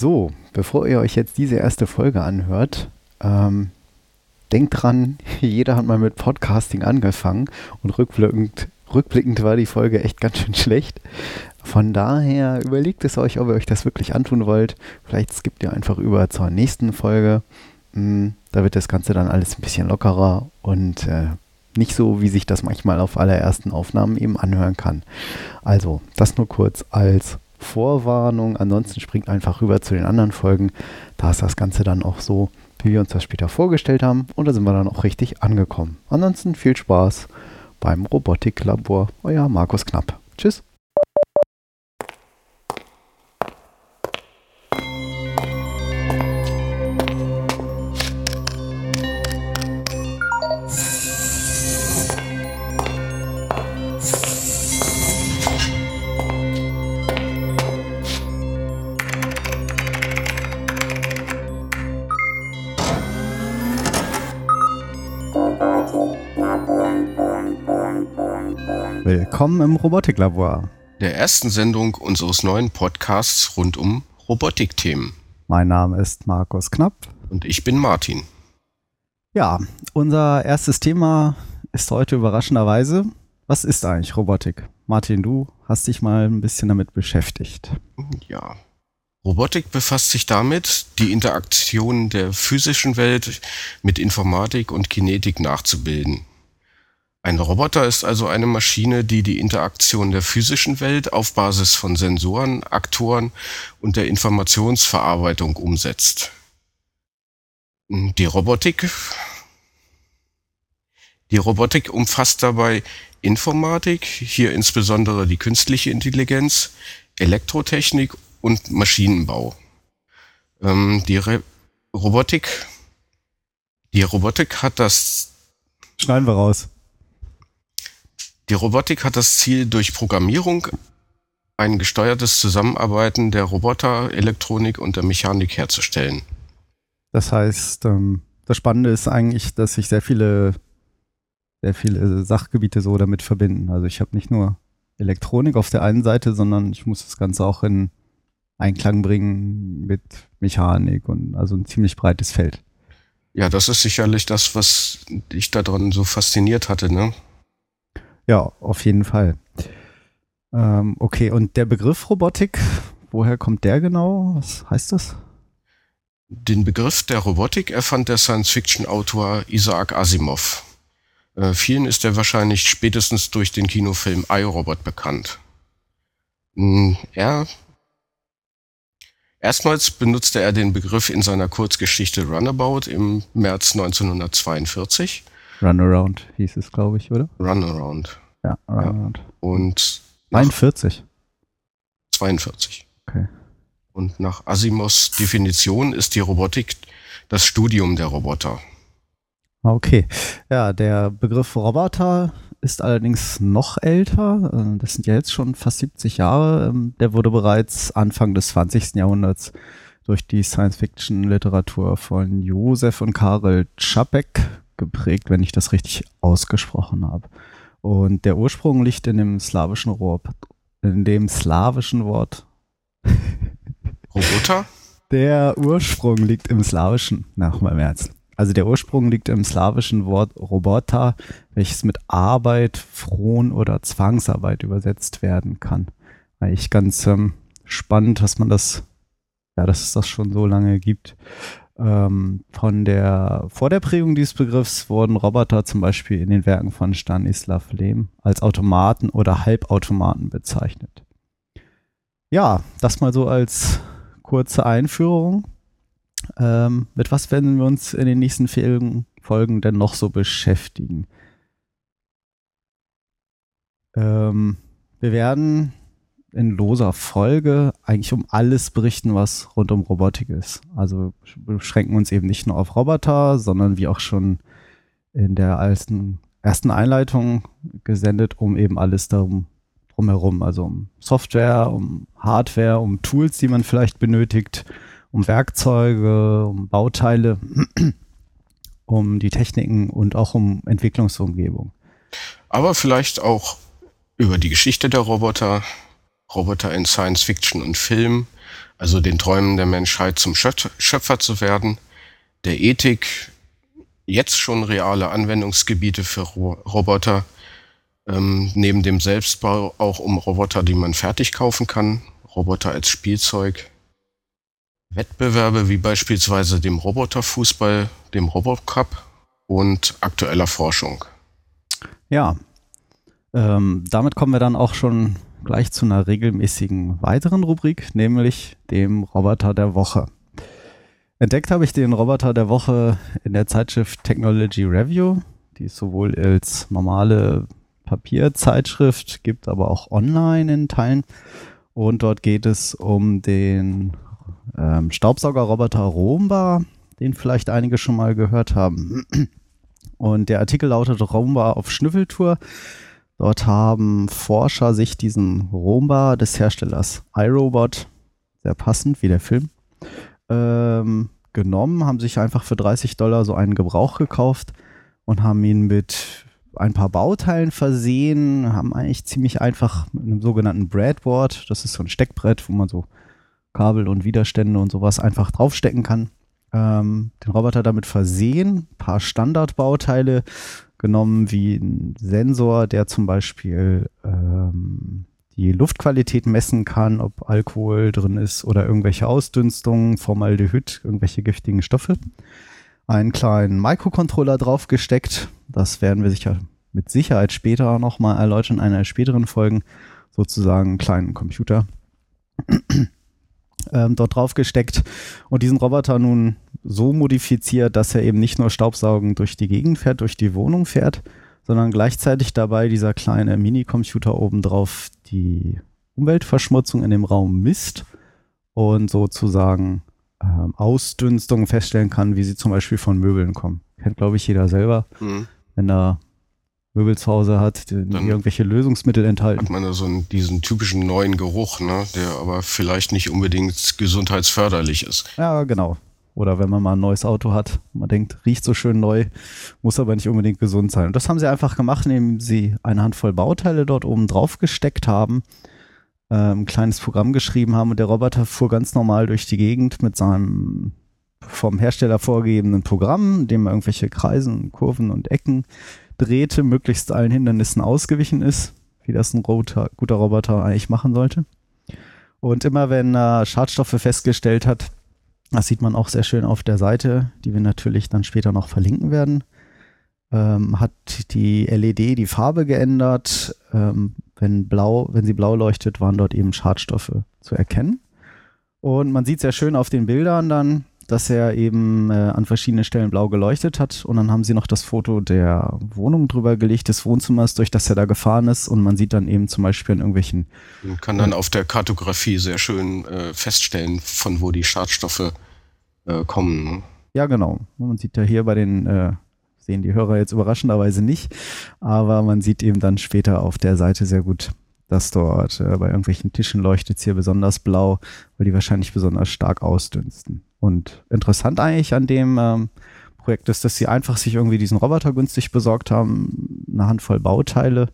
So, bevor ihr euch jetzt diese erste Folge anhört, ähm, denkt dran, jeder hat mal mit Podcasting angefangen und rückblickend, rückblickend war die Folge echt ganz schön schlecht. Von daher überlegt es euch, ob ihr euch das wirklich antun wollt. Vielleicht skippt ihr einfach über zur nächsten Folge. Hm, da wird das Ganze dann alles ein bisschen lockerer und äh, nicht so, wie sich das manchmal auf allerersten Aufnahmen eben anhören kann. Also, das nur kurz als Vorwarnung. Ansonsten springt einfach rüber zu den anderen Folgen. Da ist das Ganze dann auch so, wie wir uns das später vorgestellt haben. Und da sind wir dann auch richtig angekommen. Ansonsten viel Spaß beim Robotiklabor. Euer Markus Knapp. Tschüss. Willkommen im Robotiklabor. Der ersten Sendung unseres neuen Podcasts rund um Robotikthemen. Mein Name ist Markus Knapp. Und ich bin Martin. Ja, unser erstes Thema ist heute überraschenderweise, was ist eigentlich Robotik? Martin, du hast dich mal ein bisschen damit beschäftigt. Ja. Robotik befasst sich damit, die Interaktion der physischen Welt mit Informatik und Kinetik nachzubilden. Ein Roboter ist also eine Maschine, die die Interaktion der physischen Welt auf Basis von Sensoren, Aktoren und der Informationsverarbeitung umsetzt. Die Robotik die Robotik umfasst dabei Informatik, hier insbesondere die künstliche Intelligenz, Elektrotechnik und Maschinenbau. Ähm, die Re Robotik, die Robotik hat das. Schneiden wir raus. Die Robotik hat das Ziel, durch Programmierung ein gesteuertes Zusammenarbeiten der Roboter, Elektronik und der Mechanik herzustellen. Das heißt, ähm, das Spannende ist eigentlich, dass sich sehr viele, sehr viele Sachgebiete so damit verbinden. Also ich habe nicht nur Elektronik auf der einen Seite, sondern ich muss das Ganze auch in Einklang bringen mit Mechanik und also ein ziemlich breites Feld. Ja, das ist sicherlich das, was dich daran so fasziniert hatte, ne? Ja, auf jeden Fall. Ähm, okay, und der Begriff Robotik, woher kommt der genau? Was heißt das? Den Begriff der Robotik erfand der Science-Fiction-Autor Isaac Asimov. Äh, vielen ist er wahrscheinlich spätestens durch den Kinofilm iRobot bekannt. Hm, er Erstmals benutzte er den Begriff in seiner Kurzgeschichte Runabout im März 1942 Runaround hieß es, glaube ich, oder? Runaround. Ja. Ja. Und 41. 42. Okay. Und nach Asimovs Definition ist die Robotik das Studium der Roboter. Okay. Ja, der Begriff Roboter ist allerdings noch älter. Äh, das sind ja jetzt schon fast 70 Jahre. Ähm, der wurde bereits Anfang des 20. Jahrhunderts durch die Science-Fiction-Literatur von Josef und Karel Čapek geprägt, wenn ich das richtig ausgesprochen habe. Und der Ursprung liegt in dem slawischen Wort, in dem slawischen Wort. Roboter? Der Ursprung liegt im slawischen, nach meinem Ernst. Also der Ursprung liegt im slawischen Wort Roboter, welches mit Arbeit, Fron oder Zwangsarbeit übersetzt werden kann. Eigentlich ganz ähm, spannend, dass man das, ja, dass es das schon so lange gibt. Ähm, von der, vor der Prägung dieses Begriffs wurden Roboter zum Beispiel in den Werken von Stanislav Lem als Automaten oder Halbautomaten bezeichnet. Ja, das mal so als kurze Einführung. Ähm, mit was werden wir uns in den nächsten Folgen, Folgen denn noch so beschäftigen? Ähm, wir werden in loser Folge eigentlich um alles berichten, was rund um Robotik ist. Also beschränken uns eben nicht nur auf Roboter, sondern wie auch schon in der ersten, ersten Einleitung gesendet, um eben alles darum drumherum. Also um Software, um Hardware, um Tools, die man vielleicht benötigt, um Werkzeuge, um Bauteile, um die Techniken und auch um Entwicklungsumgebung. Aber vielleicht auch über die Geschichte der Roboter, Roboter in Science Fiction und Film, also den Träumen der Menschheit zum Schöpfer zu werden, der Ethik jetzt schon reale Anwendungsgebiete für Roboter, ähm, neben dem Selbstbau auch um Roboter, die man fertig kaufen kann, Roboter als Spielzeug, Wettbewerbe wie beispielsweise dem Roboterfußball, dem Robocup und aktueller Forschung. Ja, ähm, damit kommen wir dann auch schon gleich zu einer regelmäßigen weiteren Rubrik, nämlich dem Roboter der Woche. Entdeckt habe ich den Roboter der Woche in der Zeitschrift Technology Review, die es sowohl als normale Papierzeitschrift gibt, aber auch online in Teilen. Und dort geht es um den ähm, Staubsaugerroboter Roomba, den vielleicht einige schon mal gehört haben. Und der Artikel lautet Roomba auf Schnüffeltour. Dort haben Forscher sich diesen Roomba des Herstellers iRobot, sehr passend wie der Film, ähm, genommen, haben sich einfach für 30 Dollar so einen Gebrauch gekauft und haben ihn mit ein paar Bauteilen versehen, haben eigentlich ziemlich einfach mit einem sogenannten Breadboard, das ist so ein Steckbrett, wo man so Kabel und Widerstände und sowas einfach draufstecken kann, ähm, den Roboter damit versehen, ein paar Standardbauteile genommen, wie ein Sensor, der zum Beispiel ähm, die Luftqualität messen kann, ob Alkohol drin ist oder irgendwelche Ausdünstungen, Formaldehyd, irgendwelche giftigen Stoffe. Einen kleinen Microcontroller draufgesteckt. Das werden wir sicher mit Sicherheit später nochmal erläutern in einer späteren Folgen. Sozusagen einen kleinen Computer ähm, dort drauf gesteckt und diesen Roboter nun so modifiziert, dass er eben nicht nur Staubsaugen durch die Gegend fährt, durch die Wohnung fährt, sondern gleichzeitig dabei dieser kleine Minicomputer obendrauf die Umweltverschmutzung in dem Raum misst und sozusagen ähm, Ausdünstungen feststellen kann, wie sie zum Beispiel von Möbeln kommen. Kennt, glaube ich, jeder selber. Mhm. Wenn er Möbel zu Hause hat, die Dann irgendwelche Lösungsmittel enthalten. Hat man da so einen, diesen typischen neuen Geruch, ne, der aber vielleicht nicht unbedingt gesundheitsförderlich ist. Ja, genau. Oder wenn man mal ein neues Auto hat, man denkt, riecht so schön neu, muss aber nicht unbedingt gesund sein. Und das haben sie einfach gemacht, indem sie eine Handvoll Bauteile dort oben drauf gesteckt haben, äh, ein kleines Programm geschrieben haben und der Roboter fuhr ganz normal durch die Gegend mit seinem vom Hersteller vorgegebenen Programm, dem er irgendwelche Kreisen, Kurven und Ecken drehte, möglichst allen Hindernissen ausgewichen ist, wie das ein Roboter, guter Roboter eigentlich machen sollte. Und immer wenn er Schadstoffe festgestellt hat, das sieht man auch sehr schön auf der Seite, die wir natürlich dann später noch verlinken werden, ähm, hat die LED die Farbe geändert. Ähm, wenn blau, wenn sie blau leuchtet, waren dort eben Schadstoffe zu erkennen. Und man sieht sehr schön auf den Bildern dann, dass er eben äh, an verschiedenen Stellen blau geleuchtet hat. Und dann haben sie noch das Foto der Wohnung drüber gelegt, des Wohnzimmers, durch das er da gefahren ist. Und man sieht dann eben zum Beispiel an irgendwelchen. Man kann dann auf der Kartografie sehr schön äh, feststellen, von wo die Schadstoffe äh, kommen. Ne? Ja, genau. Man sieht ja hier bei den, äh, sehen die Hörer jetzt überraschenderweise nicht, aber man sieht eben dann später auf der Seite sehr gut, dass dort äh, bei irgendwelchen Tischen leuchtet es hier besonders blau, weil die wahrscheinlich besonders stark ausdünsten. Und interessant eigentlich an dem ähm, Projekt ist, dass sie einfach sich irgendwie diesen Roboter günstig besorgt haben, eine Handvoll Bauteile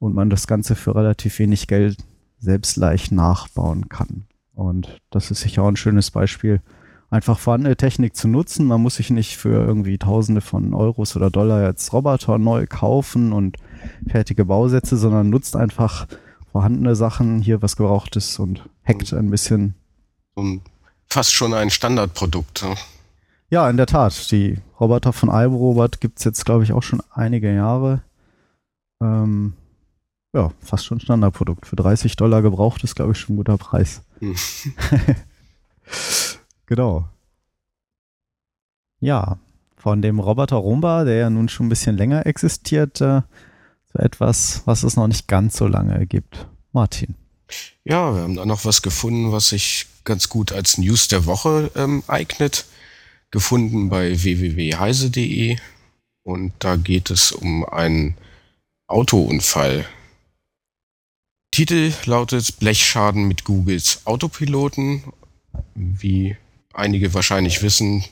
und man das Ganze für relativ wenig Geld selbst leicht nachbauen kann. Und das ist sicher auch ein schönes Beispiel, einfach vorhandene Technik zu nutzen. Man muss sich nicht für irgendwie Tausende von Euros oder Dollar jetzt Roboter neu kaufen und fertige Bausätze, sondern nutzt einfach vorhandene Sachen, hier was gebraucht ist und hackt ein bisschen. Um fast schon ein Standardprodukt. Ne? Ja, in der Tat. Die Roboter von iRobot gibt es jetzt, glaube ich, auch schon einige Jahre. Ähm, ja, fast schon Standardprodukt. Für 30 Dollar gebraucht ist, glaube ich, schon ein guter Preis. Hm. genau. Ja, von dem Roboter Roomba, der ja nun schon ein bisschen länger existiert, äh, etwas, was es noch nicht ganz so lange gibt. Martin. Ja, wir haben da noch was gefunden, was sich ganz gut als News der Woche ähm, eignet. Gefunden bei www.heise.de und da geht es um einen Autounfall. Titel lautet Blechschaden mit Googles Autopiloten. Wie einige wahrscheinlich wissen,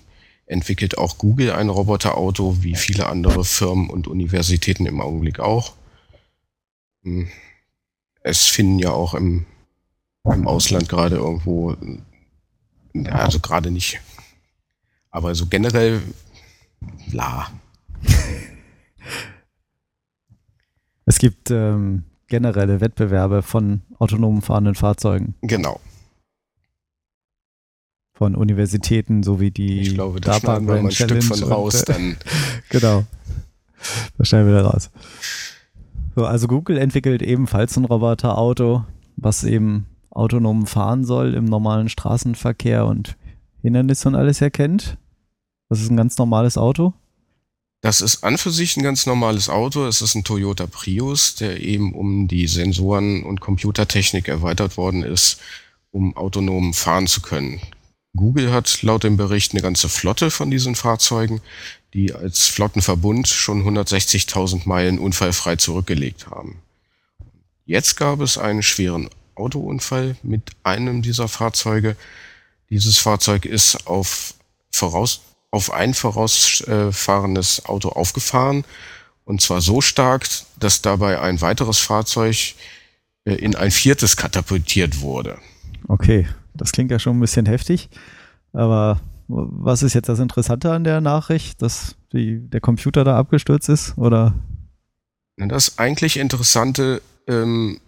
entwickelt auch Google ein Roboterauto, wie viele andere Firmen und Universitäten im Augenblick auch. Hm. Es finden ja auch im im Ausland gerade irgendwo, also gerade nicht. Aber so generell, la. Es gibt ähm, generelle Wettbewerbe von autonomen fahrenden Fahrzeugen. Genau. Von Universitäten sowie die Ich glaube, da schneiden wir mal ein Stück von raus, und, äh, dann. Genau. Das schneiden wir da raus. So, also Google entwickelt ebenfalls ein Roboterauto, was eben autonom fahren soll im normalen Straßenverkehr und Hindernisse und alles erkennt. Das ist ein ganz normales Auto. Das ist an für sich ein ganz normales Auto. Es ist ein Toyota Prius, der eben um die Sensoren und Computertechnik erweitert worden ist, um autonom fahren zu können. Google hat laut dem Bericht eine ganze Flotte von diesen Fahrzeugen, die als Flottenverbund schon 160.000 Meilen unfallfrei zurückgelegt haben. Jetzt gab es einen schweren Autounfall mit einem dieser Fahrzeuge. Dieses Fahrzeug ist auf, voraus, auf ein vorausfahrendes Auto aufgefahren und zwar so stark, dass dabei ein weiteres Fahrzeug äh, in ein viertes katapultiert wurde. Okay, das klingt ja schon ein bisschen heftig. Aber was ist jetzt das Interessante an der Nachricht, dass die, der Computer da abgestürzt ist? Oder? Das eigentlich Interessante ähm,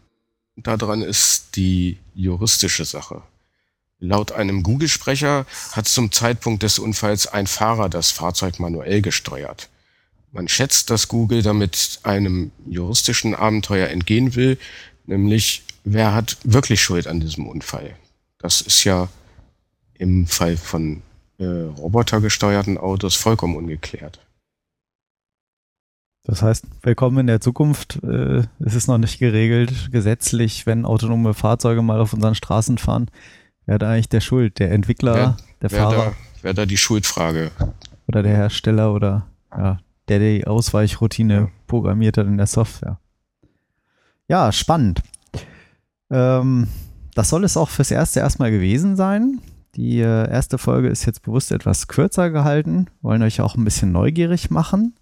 daran ist die juristische Sache. Laut einem Google-Sprecher hat zum Zeitpunkt des Unfalls ein Fahrer das Fahrzeug manuell gesteuert. Man schätzt, dass Google damit einem juristischen Abenteuer entgehen will, nämlich wer hat wirklich Schuld an diesem Unfall. Das ist ja im Fall von äh, robotergesteuerten Autos vollkommen ungeklärt. Das heißt, willkommen in der Zukunft. Äh, es ist noch nicht geregelt, gesetzlich, wenn autonome Fahrzeuge mal auf unseren Straßen fahren. Wer da eigentlich der Schuld? Der Entwickler, wer, der wer Fahrer? Da, wer da die Schuldfrage? Oder der Hersteller oder ja, der die Ausweichroutine ja. programmiert hat in der Software. Ja, spannend. Ähm, das soll es auch fürs Erste erstmal gewesen sein. Die äh, erste Folge ist jetzt bewusst etwas kürzer gehalten, wollen euch auch ein bisschen neugierig machen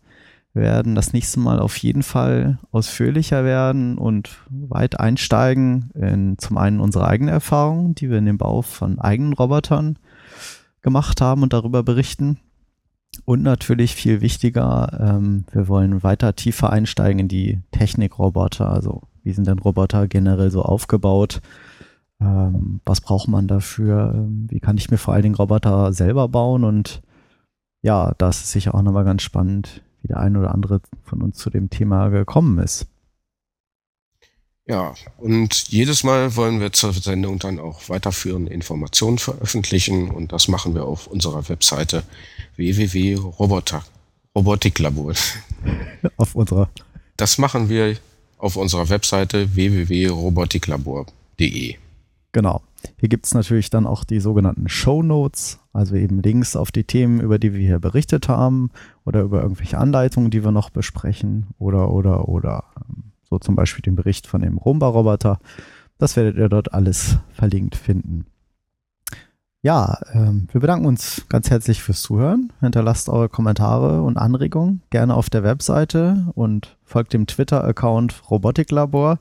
werden das nächste Mal auf jeden Fall ausführlicher werden und weit einsteigen in zum einen unsere eigene Erfahrungen, die wir in dem Bau von eigenen Robotern gemacht haben und darüber berichten. Und natürlich viel wichtiger, ähm, wir wollen weiter tiefer einsteigen in die Technikroboter. Also wie sind denn Roboter generell so aufgebaut? Ähm, was braucht man dafür? Ähm, wie kann ich mir vor allen Dingen Roboter selber bauen? Und ja, das ist sicher auch nochmal ganz spannend, wie der eine oder andere von uns zu dem Thema gekommen ist. Ja, und jedes Mal wollen wir zur Sendung dann auch weiterführende Informationen veröffentlichen und das machen wir auf unserer Webseite www.robotiklabor. Auf unserer. Das machen wir auf unserer Webseite www.robotiklabor.de. Genau. Hier gibt es natürlich dann auch die sogenannten Show Notes, also eben Links auf die Themen, über die wir hier berichtet haben oder über irgendwelche Anleitungen, die wir noch besprechen oder, oder, oder. Ähm, so zum Beispiel den Bericht von dem Roomba-Roboter. Das werdet ihr dort alles verlinkt finden. Ja, ähm, wir bedanken uns ganz herzlich fürs Zuhören. Hinterlasst eure Kommentare und Anregungen gerne auf der Webseite und folgt dem Twitter-Account Robotiklabor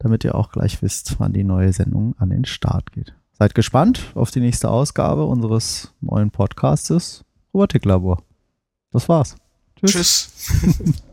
damit ihr auch gleich wisst, wann die neue Sendung an den Start geht. Seid gespannt auf die nächste Ausgabe unseres neuen Podcastes Robotiklabor. Das war's. Tschüss. Tschüss.